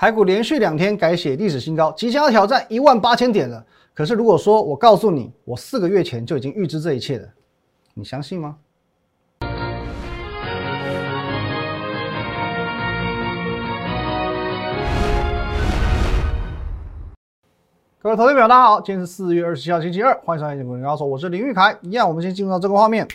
台股连续两天改写历史新高，即将要挑战一万八千点了。可是如果说我告诉你，我四个月前就已经预知这一切了，你相信吗？各位投资者，大家好，今天是四月二十七号，星期二，欢迎收看《节目高手》，我是林玉凯。一样，我们先进入到这个画面。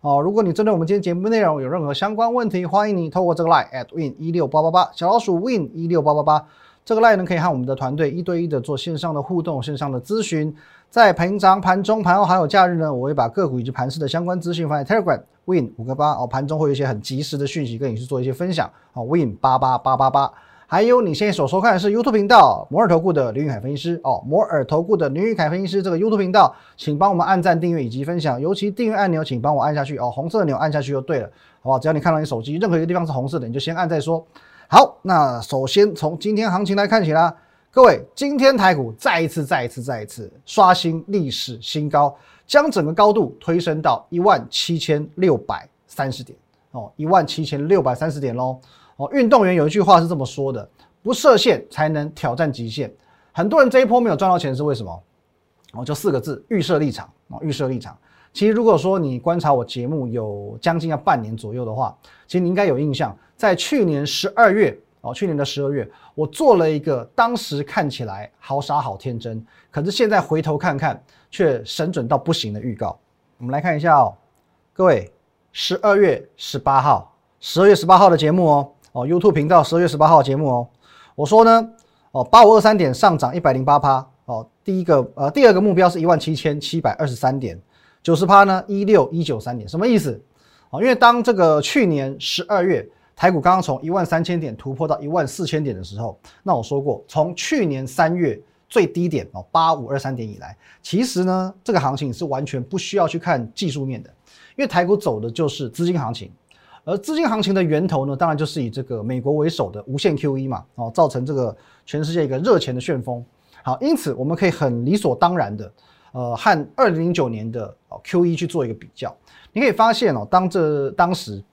哦，如果你针对我们今天节目内容有任何相关问题，欢迎你透过这个 line at win 一六八八八小老鼠 win 一六八八八这个 line 呢，可以和我们的团队一对一的做线上的互动、线上的咨询。在平常、盘中、盘后还有假日呢，我会把个股以及盘市的相关资讯放在 Telegram win 五个八哦，盘中会有一些很及时的讯息跟你去做一些分享。哦，win 八八八八八。还有你现在所收看的是 YouTube 频道摩尔投顾的林玉凯分析师哦，摩尔投顾的林玉凯分析师这个 YouTube 频道，请帮我们按赞、订阅以及分享，尤其订阅按钮，请帮我按下去哦，红色的钮按下去就对了，好不好？只要你看到你手机任何一个地方是红色的，你就先按再说。好，那首先从今天行情来看起啦，各位，今天台股再一次、再一次、再一次刷新历史新高，将整个高度推升到一万七千六百三十点哦，一万七千六百三十点喽。哦，运动员有一句话是这么说的：不设限才能挑战极限。很多人这一波没有赚到钱是为什么？哦，就四个字：预设立场。哦，预设立场。其实如果说你观察我节目有将近要半年左右的话，其实你应该有印象，在去年十二月，哦，去年的十二月，我做了一个当时看起来好傻好天真，可是现在回头看看却神准到不行的预告。我们来看一下哦，各位，十二月十八号，十二月十八号的节目哦。哦，YouTube 频道十二月十八号节目哦，我说呢，哦，八五二三点上涨一百零八趴，哦，第一个呃，第二个目标是一万七千七百二十三点，九十趴呢一六一九三点，什么意思？哦，因为当这个去年十二月台股刚刚从一万三千点突破到一万四千点的时候，那我说过，从去年三月最低点哦八五二三点以来，其实呢这个行情是完全不需要去看技术面的，因为台股走的就是资金行情。而资金行情的源头呢，当然就是以这个美国为首的无限 QE 嘛，哦，造成这个全世界一个热钱的旋风。好，因此我们可以很理所当然的，呃，和二零零九年的哦 QE 去做一个比较。你可以发现哦，当这当时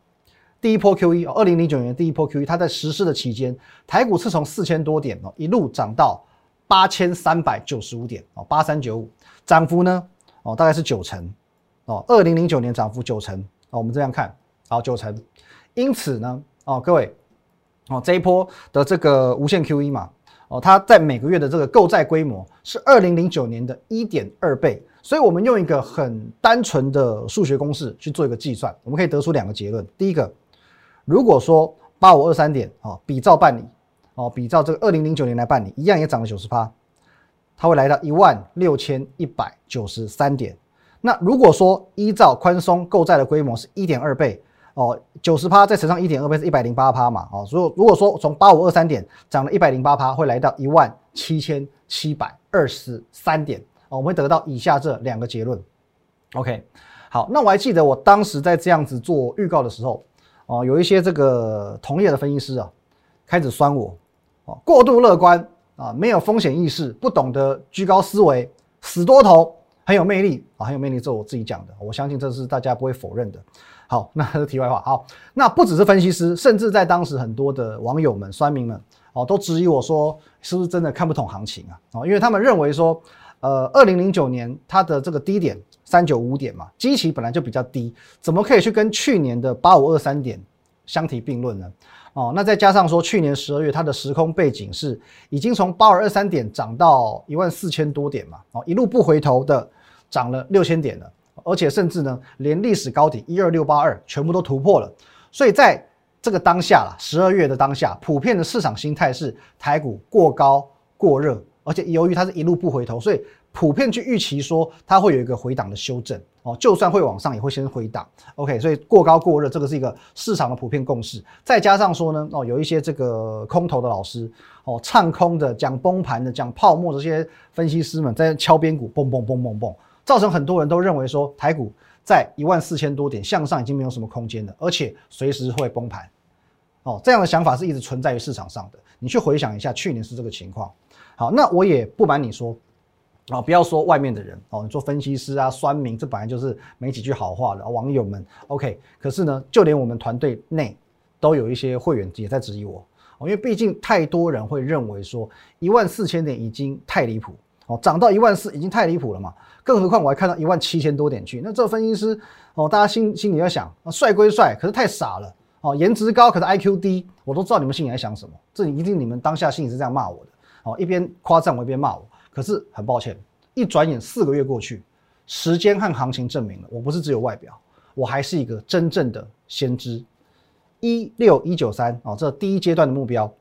第一波 QE 哦，二零零九年第一波 QE，它在实施的期间，台股是从四千多点哦，一路涨到八千三百九十五点哦，八三九五，涨幅呢哦，大概是九成哦，二零零九年涨幅九成哦，我们这样看。好九成，因此呢，哦各位，哦这一波的这个无限 QE 嘛，哦它在每个月的这个购债规模是二零零九年的一点二倍，所以我们用一个很单纯的数学公式去做一个计算，我们可以得出两个结论。第一个，如果说八五二三点哦比照办理，哦比照这个二零零九年来办理，一样也涨了九十趴，它会来到一万六千一百九十三点。那如果说依照宽松购债的规模是一点二倍。哦，九十趴再乘上一点二倍是一百零八趴嘛？哦，所以如果说从八五二三点涨了一百零八趴，会来到一万七千七百二十三点。哦，我们会得到以下这两个结论。OK，好，那我还记得我当时在这样子做预告的时候，哦，有一些这个同业的分析师啊，开始酸我，哦，过度乐观啊，没有风险意识，不懂得居高思维，死多头，很有魅力啊，很有魅力，这是我自己讲的，我相信这是大家不会否认的。好，那是 题外话。好，那不只是分析师，甚至在当时很多的网友们、酸民们哦，都质疑我说，是不是真的看不懂行情啊？哦，因为他们认为说，呃，二零零九年它的这个低点三九五点嘛，基期本来就比较低，怎么可以去跟去年的八五二三点相提并论呢？哦，那再加上说，去年十二月它的时空背景是已经从八二二三点涨到一万四千多点嘛，哦，一路不回头的涨了六千点了。而且甚至呢，连历史高点一二六八二全部都突破了，所以在这个当下啦，十二月的当下，普遍的市场心态是台股过高过热，而且由于它是一路不回头，所以普遍去预期说它会有一个回档的修正哦，就算会往上也会先回档。OK，所以过高过热这个是一个市场的普遍共识。再加上说呢，哦，有一些这个空头的老师哦，唱空的、讲崩盘的、讲泡沫这些分析师们在敲边鼓，嘣嘣嘣嘣嘣。造成很多人都认为说台股在一万四千多点向上已经没有什么空间了，而且随时会崩盘。哦，这样的想法是一直存在于市场上的。你去回想一下，去年是这个情况。好，那我也不瞒你说，啊，不要说外面的人哦，你做分析师啊、酸民，这本来就是没几句好话的网友们。OK，可是呢，就连我们团队内都有一些会员也在质疑我。哦，因为毕竟太多人会认为说一万四千点已经太离谱哦，涨到一万四已经太离谱了嘛，更何况我还看到一万七千多点去，那这分析师哦，大家心心里要想啊，帅归帅，可是太傻了哦，颜值高可是 IQ 低，我都知道你们心里在想什么，这一定你们当下心里是这样骂我的哦，一边夸赞我一边骂我，可是很抱歉，一转眼四个月过去，时间和行情证明了，我不是只有外表，我还是一个真正的先知。一六一九三哦，这第一阶段的目标，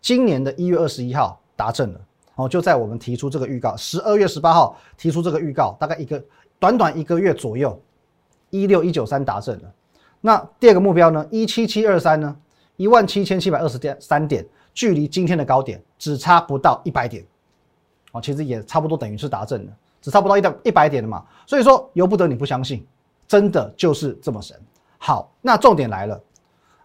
今年的一月二十一号达阵了哦，就在我们提出这个预告，十二月十八号提出这个预告，大概一个短短一个月左右，一六一九三达阵了。那第二个目标呢，一七七二三呢，一万七千七百二十点三点，距离今天的高点只差不到一百点哦，其实也差不多等于是达阵了，只差不到一到一百点了嘛。所以说由不得你不相信，真的就是这么神。好，那重点来了。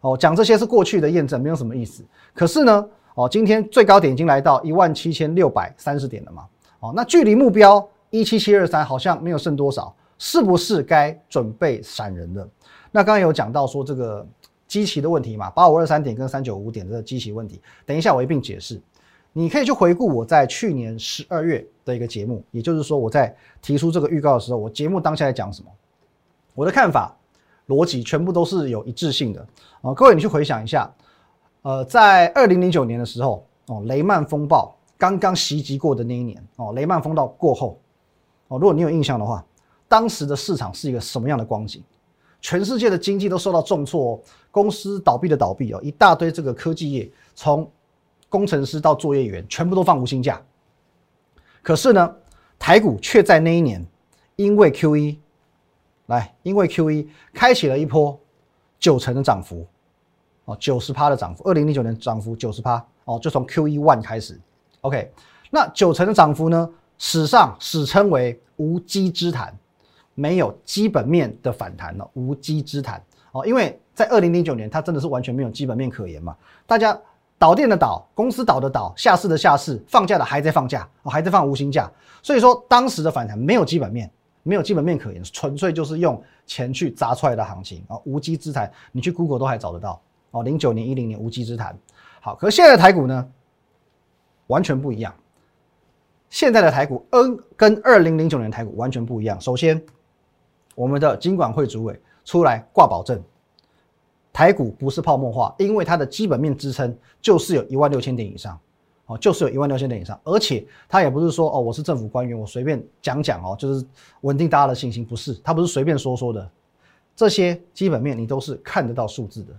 哦，讲这些是过去的验证，没有什么意思。可是呢，哦，今天最高点已经来到一万七千六百三十点了嘛。哦，那距离目标一七七二三好像没有剩多少，是不是该准备闪人了？那刚刚有讲到说这个基期的问题嘛，八五二三点跟三九五点的基期问题，等一下我一并解释。你可以去回顾我在去年十二月的一个节目，也就是说我在提出这个预告的时候，我节目当下在讲什么，我的看法。逻辑全部都是有一致性的啊！各位，你去回想一下，呃，在二零零九年的时候，哦，雷曼风暴刚刚袭击过的那一年，哦，雷曼风暴过后，哦，如果你有印象的话，当时的市场是一个什么样的光景？全世界的经济都受到重挫，哦公司倒闭的倒闭哦，一大堆这个科技业，从工程师到作业员，全部都放无薪假。可是呢，台股却在那一年，因为 Q E。来，因为 Q E 开启了一波九成的涨幅，哦，九十趴的涨幅，二零零九年涨幅九十趴，哦，就从 Q E one 开始，OK，那九成的涨幅呢，史上史称为无稽之谈，没有基本面的反弹了，无稽之谈，哦，因为在二零零九年它真的是完全没有基本面可言嘛，大家导电的导，公司倒的倒，下市的下市，放假的还在放假，哦，还在放无薪假，所以说当时的反弹没有基本面。没有基本面可言，纯粹就是用钱去砸出来的行情啊！无稽之谈，你去 Google 都还找得到哦。零九年、一零年无稽之谈。好，可是现在的台股呢，完全不一样。现在的台股，N 跟二零零九年台股完全不一样。首先，我们的金管会主委出来挂保证，台股不是泡沫化，因为它的基本面支撑就是有一万六千点以上。哦，就是有一万六千点以上，而且他也不是说哦，我是政府官员，我随便讲讲哦，就是稳定大家的信心，不是，他不是随便说说的，这些基本面你都是看得到数字的。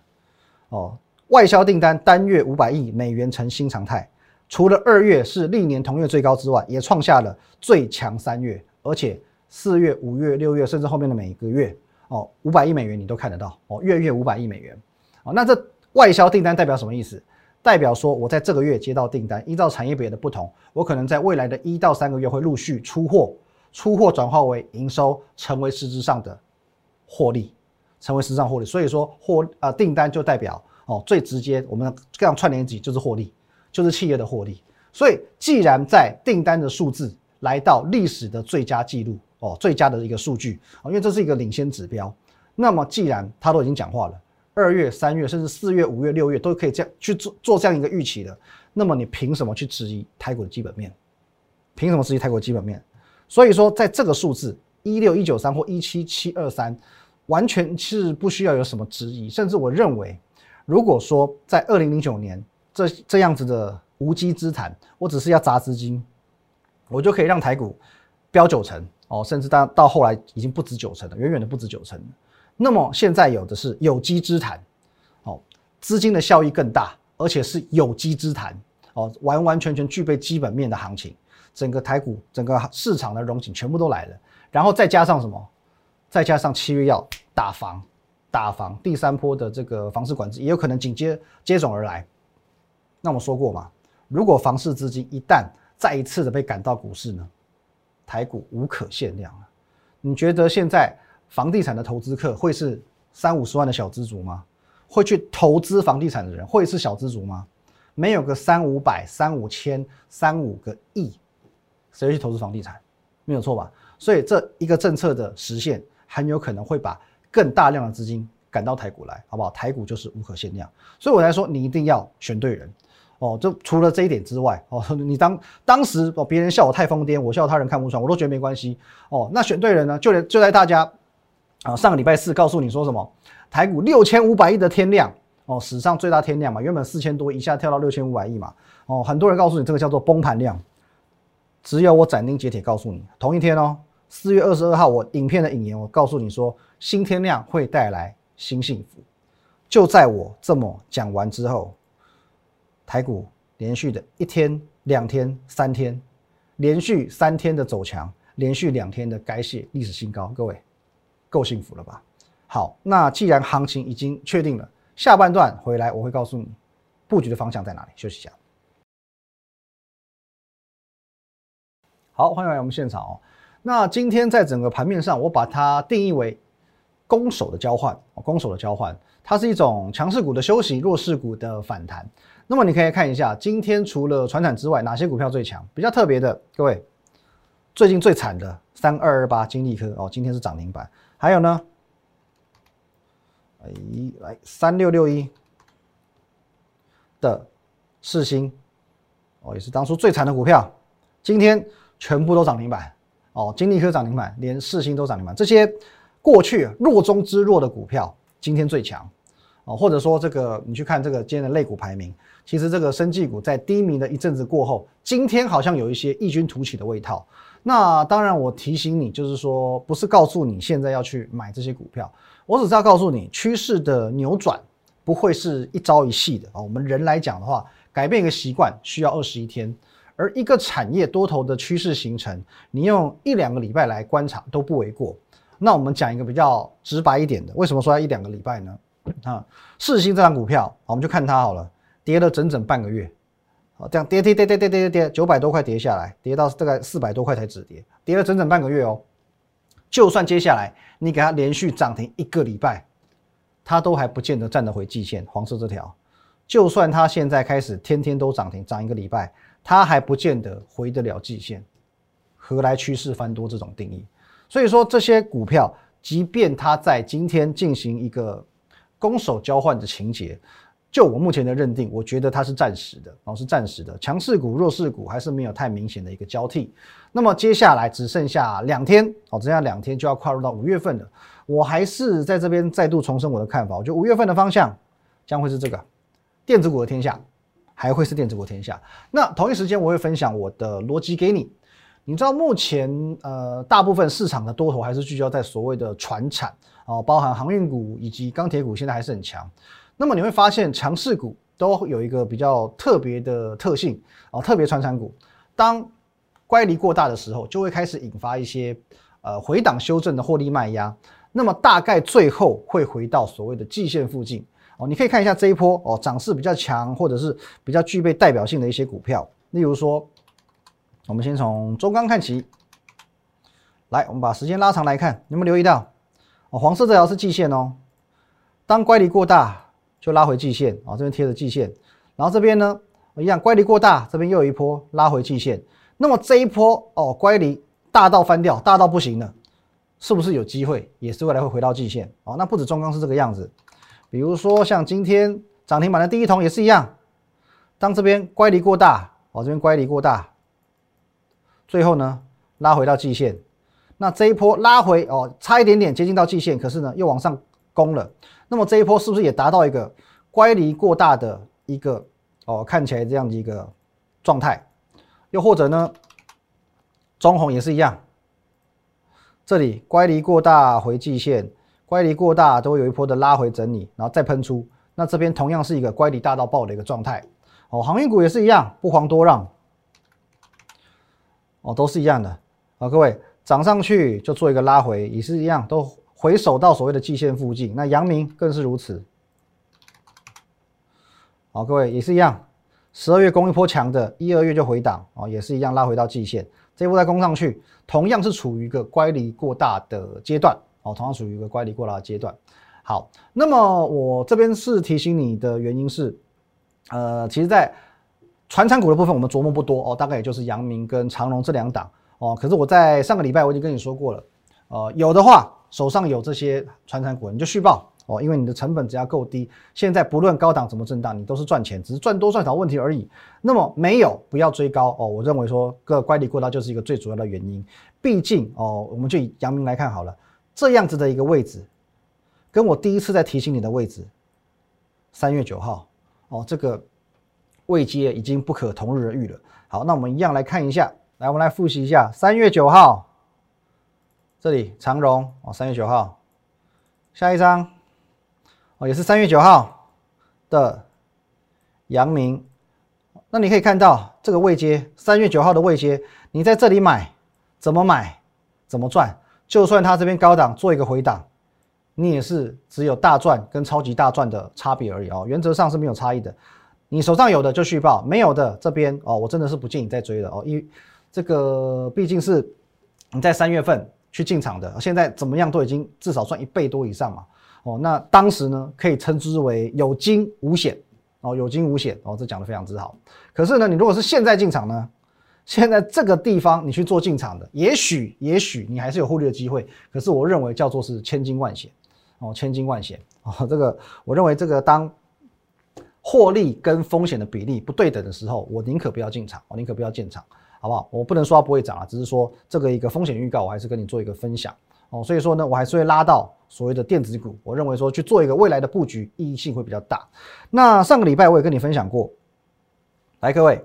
哦，外销订单单月五百亿美元成新常态，除了二月是历年同月最高之外，也创下了最强三月，而且四月、五月、六月，甚至后面的每一个月，哦，五百亿美元你都看得到，哦，月月五百亿美元，哦，那这外销订单代表什么意思？代表说，我在这个月接到订单，依照产业别的不同，我可能在未来的一到三个月会陆续出货，出货转化为营收，成为实质上的获利，成为实质上获利。所以说，货啊订单就代表哦最直接，我们这样串联起就是获利，就是企业的获利。所以，既然在订单的数字来到历史的最佳记录哦，最佳的一个数据哦，因为这是一个领先指标，那么既然他都已经讲话了。二月、三月，甚至四月、五月、六月都可以这样去做做这样一个预期的，那么你凭什么去质疑台股的基本面？凭什么质疑台股基本面？所以说，在这个数字一六一九三或一七七二三，完全是不需要有什么质疑。甚至我认为，如果说在二零零九年这这样子的无稽之谈，我只是要砸资金，我就可以让台股飙九成哦，甚至到到后来已经不止九成了，远远的不止九成。那么现在有的是有机之谈，哦，资金的效益更大，而且是有机之谈，哦，完完全全具备基本面的行情，整个台股整个市场的融景全部都来了，然后再加上什么？再加上七月要打房，打房第三波的这个房市管制也有可能紧接接踵而来。那我说过嘛，如果房市资金一旦再一次的被赶到股市呢，台股无可限量了。你觉得现在？房地产的投资客会是三五十万的小资族吗？会去投资房地产的人会是小资族吗？没有个三五百、三五千、三五个亿，谁去投资房地产？没有错吧？所以这一个政策的实现，很有可能会把更大量的资金赶到台股来，好不好？台股就是无可限量，所以我才说你一定要选对人哦。就除了这一点之外，哦，你当当时哦别人笑我太疯癫，我笑他人看不穿，我都觉得没关系哦。那选对人呢，就连就在大家啊上个礼拜四告诉你说什么，台股六千五百亿的天量哦，史上最大天量嘛，原本四千多，一下跳到六千五百亿嘛，哦，很多人告诉你这个叫做崩盘量，只有我斩钉截铁告诉你，同一天哦。四月二十二号，我影片的引言，我告诉你说，新天量会带来新幸福。就在我这么讲完之后，台股连续的一天、两天、三天，连续三天的走强，连续两天的改写历史新高，各位够幸福了吧？好，那既然行情已经确定了，下半段回来我会告诉你布局的方向在哪里。休息一下。好，欢迎来我们现场哦。那今天在整个盘面上，我把它定义为攻守的交换，攻守的交换，它是一种强势股的休息，弱势股的反弹。那么你可以看一下，今天除了船产之外，哪些股票最强？比较特别的，各位，最近最惨的三二二八金利科哦，今天是涨停板。还有呢，哎，来三六六一的世星哦，也是当初最惨的股票，今天全部都涨停板。哦，金利科涨停板，连四星都涨停板，这些过去弱中之弱的股票，今天最强哦。或者说，这个你去看这个今天的类股排名，其实这个生技股在低迷的一阵子过后，今天好像有一些异军突起的味道。那当然，我提醒你，就是说，不是告诉你现在要去买这些股票，我只是要告诉你，趋势的扭转不会是一朝一夕的啊。我们人来讲的话，改变一个习惯需要二十一天。而一个产业多头的趋势形成，你用一两个礼拜来观察都不为过。那我们讲一个比较直白一点的，为什么说要一两个礼拜呢？啊，四星这张股票我们就看它好了，跌了整整半个月。好，这样跌跌跌跌跌跌跌，九百多块跌下来，跌到大概四百多块才止跌，跌了整整半个月哦。就算接下来你给它连续涨停一个礼拜，它都还不见得站得回季线，黄色这条。就算它现在开始天天都涨停，涨一个礼拜。它还不见得回得了季线，何来趋势翻多这种定义？所以说这些股票，即便它在今天进行一个攻守交换的情节，就我目前的认定，我觉得它是暂时的，哦是暂时的，强势股、弱势股还是没有太明显的一个交替。那么接下来只剩下两天，哦，只剩下两天就要跨入到五月份了。我还是在这边再度重申我的看法，我觉得五月份的方向将会是这个电子股的天下。还会是电子股的天下。那同一时间，我会分享我的逻辑给你。你知道目前呃，大部分市场的多头还是聚焦在所谓的船产哦，包含航运股以及钢铁股，现在还是很强。那么你会发现，强势股都有一个比较特别的特性哦，特别船产股，当乖离过大的时候，就会开始引发一些呃回档修正的获利卖压。那么大概最后会回到所谓的季线附近。哦，你可以看一下这一波哦，涨势比较强，或者是比较具备代表性的一些股票。例如说，我们先从中钢看起。来，我们把时间拉长来看，有没有留意到？哦，黄色这条是季线哦。当乖离过大，就拉回季线啊，这边贴着季线。然后这边呢，一样乖离过大，这边又有一波拉回季线。那么这一波哦，乖离大到翻掉，大到不行了，是不是有机会，也是未来会回到季线？哦，那不止中钢是这个样子。比如说像今天涨停板的第一桶也是一样，当这边乖离过大，哦这边乖离过大，最后呢拉回到季线，那这一波拉回哦差一点点接近到季线，可是呢又往上攻了，那么这一波是不是也达到一个乖离过大的一个哦看起来这样的一个状态？又或者呢中红也是一样，这里乖离过大回季线。乖离过大都会有一波的拉回整理，然后再喷出。那这边同样是一个乖离大到爆的一个状态。哦，航运股也是一样，不遑多让。哦，都是一样的。好，各位涨上去就做一个拉回，也是一样，都回首到所谓的季线附近。那阳明更是如此。好，各位也是一样，十二月攻一波强的，一二月就回档，哦，也是一样拉回到季线。这一波再攻上去，同样是处于一个乖离过大的阶段。哦，同样属于一个乖离过大的阶段。好，那么我这边是提醒你的原因是，呃，其实，在传产股的部分，我们琢磨不多哦，大概也就是阳明跟长荣这两档哦。可是我在上个礼拜我已经跟你说过了，呃，有的话手上有这些传产股，你就续报哦，因为你的成本只要够低，现在不论高档怎么震荡，你都是赚钱，只是赚多赚少问题而已。那么没有不要追高哦，我认为说个乖离过大就是一个最主要的原因。毕竟哦，我们就以阳明来看好了，这样子的一个位置，跟我第一次在提醒你的位置，三月九号哦，这个位阶已经不可同日而语了。好，那我们一样来看一下，来我们来复习一下三月九号。这里长荣哦，三月九号，下一张哦，也是三月九号的阳明。那你可以看到这个位阶，三月九号的位阶，你在这里买，怎么买，怎么赚？就算它这边高档做一个回档，你也是只有大赚跟超级大赚的差别而已哦，原则上是没有差异的。你手上有的就续报，没有的这边哦，我真的是不建议再追了哦，因这个毕竟是你在三月份。去进场的，现在怎么样都已经至少赚一倍多以上嘛。哦，那当时呢可以称之为有惊无险哦，有惊无险哦，这讲的非常之好。可是呢，你如果是现在进场呢，现在这个地方你去做进场的，也许也许你还是有获利的机会。可是我认为叫做是千金万险哦，千金万险哦，这个我认为这个当获利跟风险的比例不对等的时候，我宁可不要进场，我宁可不要进场。好不好？我不能说它不会涨啊，只是说这个一个风险预告，我还是跟你做一个分享哦。所以说呢，我还是会拉到所谓的电子股，我认为说去做一个未来的布局，意义性会比较大。那上个礼拜我也跟你分享过，来各位，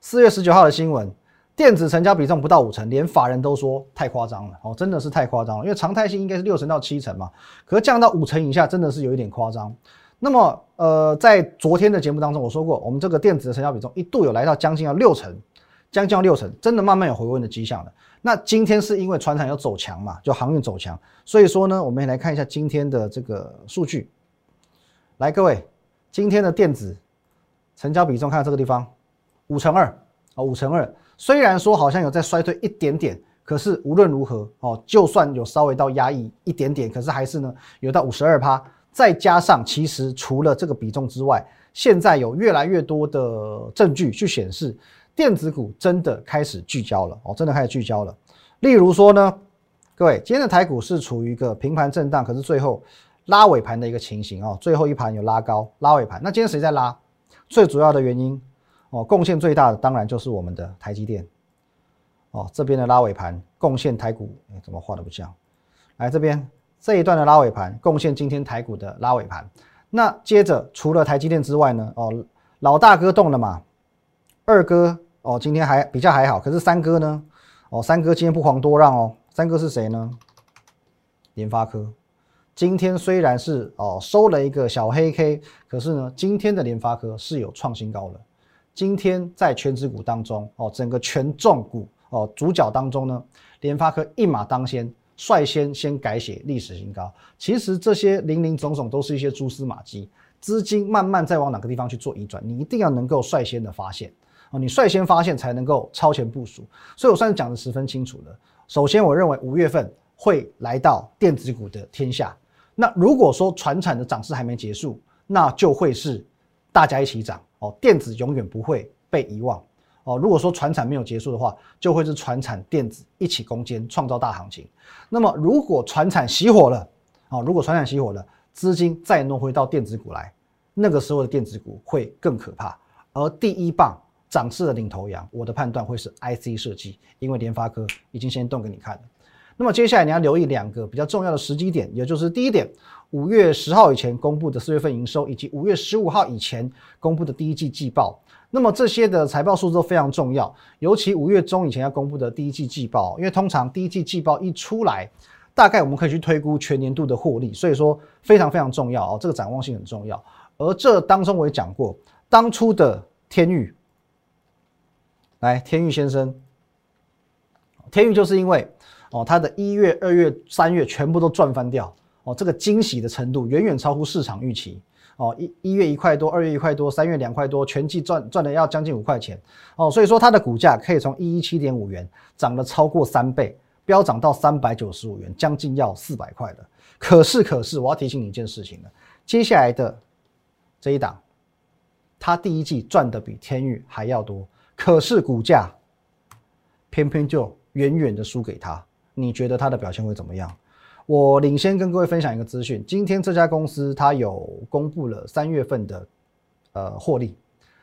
四月十九号的新闻，电子成交比重不到五成，连法人都说太夸张了哦，真的是太夸张了。因为常态性应该是六成到七成嘛，可是降到五成以下，真的是有一点夸张。那么呃，在昨天的节目当中，我说过，我们这个电子的成交比重一度有来到将近要六成。将近六成，真的慢慢有回温的迹象了。那今天是因为船厂要走强嘛，就航运走强，所以说呢，我们也来看一下今天的这个数据。来，各位，今天的电子成交比重，看这个地方，五成二啊，五成二。虽然说好像有在衰退一点点，可是无论如何哦，就算有稍微到压抑一点点，可是还是呢有到五十二趴。再加上其实除了这个比重之外，现在有越来越多的证据去显示。电子股真的开始聚焦了哦，真的开始聚焦了。例如说呢，各位，今天的台股是处于一个平盘震荡，可是最后拉尾盘的一个情形哦，最后一盘有拉高拉尾盘。那今天谁在拉？最主要的原因哦，贡献最大的当然就是我们的台积电哦，这边的拉尾盘贡献台股，哎，怎么画的不像？来这边这一段的拉尾盘贡献今天台股的拉尾盘。那接着除了台积电之外呢，哦，老大哥动了嘛，二哥。哦，今天还比较还好，可是三哥呢？哦，三哥今天不遑多让哦。三哥是谁呢？联发科。今天虽然是哦收了一个小黑 K，可是呢，今天的联发科是有创新高了。今天在全指股当中哦，整个权重股哦主角当中呢，联发科一马当先，率先先改写历史新高。其实这些零零总总都是一些蛛丝马迹，资金慢慢在往哪个地方去做移转，你一定要能够率先的发现。哦，你率先发现才能够超前部署，所以我算是讲的十分清楚的。首先，我认为五月份会来到电子股的天下。那如果说船产的涨势还没结束，那就会是大家一起涨哦。电子永远不会被遗忘哦。如果说船产没有结束的话，就会是船产电子一起攻坚，创造大行情。那么如果船产熄火了，哦，如果船产熄火了，资金再挪回到电子股来，那个时候的电子股会更可怕。而第一棒。涨势的领头羊，我的判断会是 IC 设计，因为联发科已经先动给你看了。那么接下来你要留意两个比较重要的时机点，也就是第一点，五月十号以前公布的四月份营收，以及五月十五号以前公布的第一季季报。那么这些的财报数字都非常重要，尤其五月中以前要公布的第一季季报，因为通常第一季季报一出来，大概我们可以去推估全年度的获利，所以说非常非常重要哦，这个展望性很重要。而这当中我也讲过，当初的天域。来，天域先生，天域就是因为哦，他的一月、二月、三月全部都赚翻掉哦，这个惊喜的程度远远超乎市场预期哦，一一月一块多，二月一块多，三月两块多，全季赚赚的要将近五块钱哦，所以说它的股价可以从一一七点五元涨了超过三倍，飙涨到三百九十五元，将近要四百块了。可是，可是我要提醒你一件事情了，接下来的这一档，它第一季赚的比天域还要多。可是股价偏偏就远远的输给他，你觉得它的表现会怎么样？我领先跟各位分享一个资讯，今天这家公司它有公布了三月份的呃获利，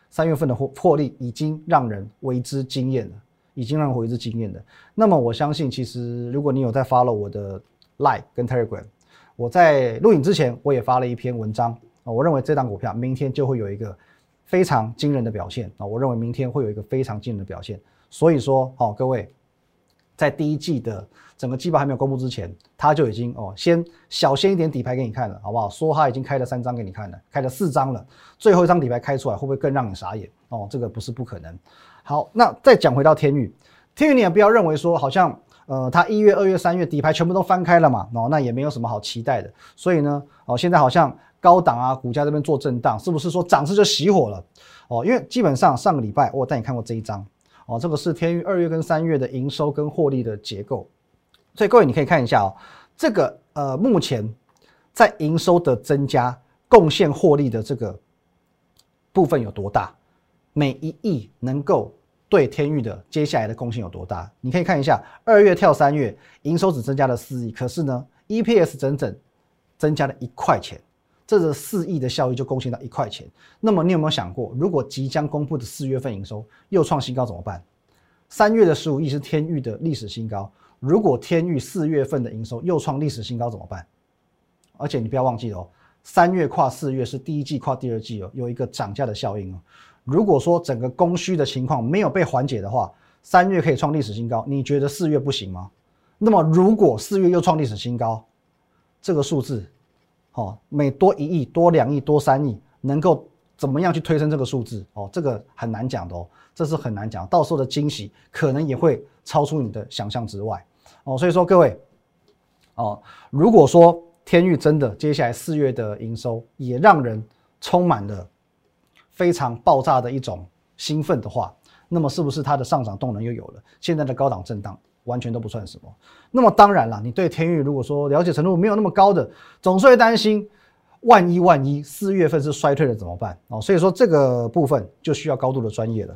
三月份的获获利已经让人为之惊艳了，已经让人为之惊艳了。那么我相信，其实如果你有在 follow 我的 Line 跟 Telegram，我在录影之前我也发了一篇文章啊，我认为这档股票明天就会有一个非常惊人的表现啊，我认为明天会有一个非常惊人的表现。所以说，好各位。在第一季的整个季报还没有公布之前，他就已经哦，先小先一点底牌给你看了，好不好？说他已经开了三张给你看了，开了四张了，最后一张底牌开出来会不会更让你傻眼？哦，这个不是不可能。好，那再讲回到天宇，天宇你也不要认为说好像呃，他一月、二月、三月底牌全部都翻开了嘛，哦，那也没有什么好期待的。所以呢，哦，现在好像高档啊，股价这边做震荡，是不是说涨势就熄火了？哦，因为基本上上个礼拜我带你看过这一张。哦，这个是天域二月跟三月的营收跟获利的结构，所以各位你可以看一下哦，这个呃目前在营收的增加贡献获利的这个部分有多大？每一亿能够对天域的接下来的贡献有多大？你可以看一下，二月跳三月营收只增加了四亿，可是呢 EPS 整整增加了一块钱。这个四亿的效益就贡献到一块钱。那么你有没有想过，如果即将公布的四月份营收又创新高怎么办？三月的十五亿是天域的历史新高，如果天域四月份的营收又创历史新高怎么办？而且你不要忘记了哦，三月跨四月是第一季跨第二季哦，有一个涨价的效应哦。如果说整个供需的情况没有被缓解的话，三月可以创历史新高，你觉得四月不行吗？那么如果四月又创历史新高，这个数字？哦，每多一亿、多两亿、多三亿，能够怎么样去推升这个数字？哦，这个很难讲的哦，这是很难讲，到时候的惊喜可能也会超出你的想象之外。哦，所以说各位，哦，如果说天域真的接下来四月的营收也让人充满了非常爆炸的一种兴奋的话，那么是不是它的上涨动能又有了？现在的高档震荡。完全都不算什么。那么当然了，你对天域如果说了解程度没有那么高的，总是会担心，万一万一四月份是衰退了怎么办？哦，所以说这个部分就需要高度的专业了。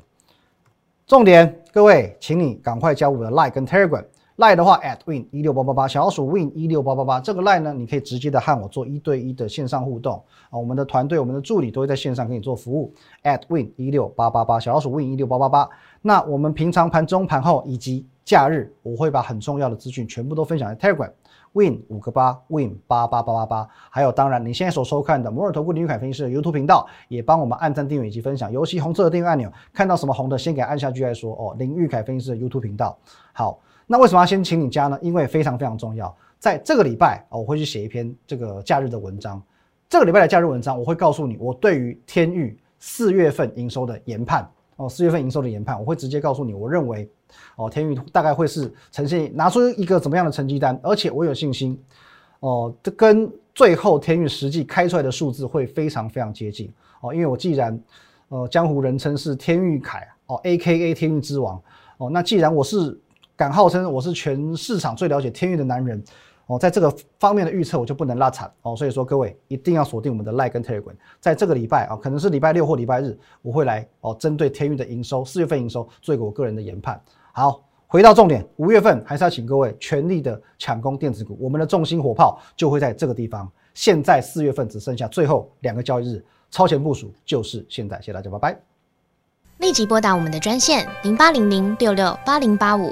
重点，各位，请你赶快加我的 Line 跟 Telegram。Line 的话，at win 一六八八八，小老鼠 win 一六八八八。这个 Line 呢，你可以直接的和我做一对一的线上互动啊。我们的团队、我们的助理都会在线上给你做服务。at win 一六八八八，小老鼠 win 一六八八八。那我们平常盘中、盘后以及假日，我会把很重要的资讯全部都分享在 Telegram Win 五个八 Win 八八八八八，还有当然你现在所收看的摩尔投顾林玉凯分析师的 YouTube 频道，也帮我们按赞订阅以及分享，尤其红色的订阅按钮，看到什么红的先给按下去再说哦。林玉凯分析师的 YouTube 频道，好，那为什么要先请你加呢？因为非常非常重要，在这个礼拜我会去写一篇这个假日的文章，这个礼拜的假日文章我会告诉你我对于天域四月份营收的研判哦，四月份营收的研判，我会直接告诉你，我认为。哦，天宇大概会是呈现拿出一个怎么样的成绩单，而且我有信心，哦，这跟最后天宇实际开出来的数字会非常非常接近哦，因为我既然呃江湖人称是天宇凯哦，A K A 天宇之王哦，那既然我是敢号称我是全市场最了解天宇的男人。哦，在这个方面的预测我就不能拉惨哦，所以说各位一定要锁定我们的 Like 跟 Telegram，在这个礼拜啊，可能是礼拜六或礼拜日，我会来哦，针对天域的营收，四月份营收做一个我个人的研判。好，回到重点，五月份还是要请各位全力的抢攻电子股，我们的重心火炮就会在这个地方。现在四月份只剩下最后两个交易日，超前部署就是现在。谢谢大家，拜拜。立即拨打我们的专线零八零零六六八零八五。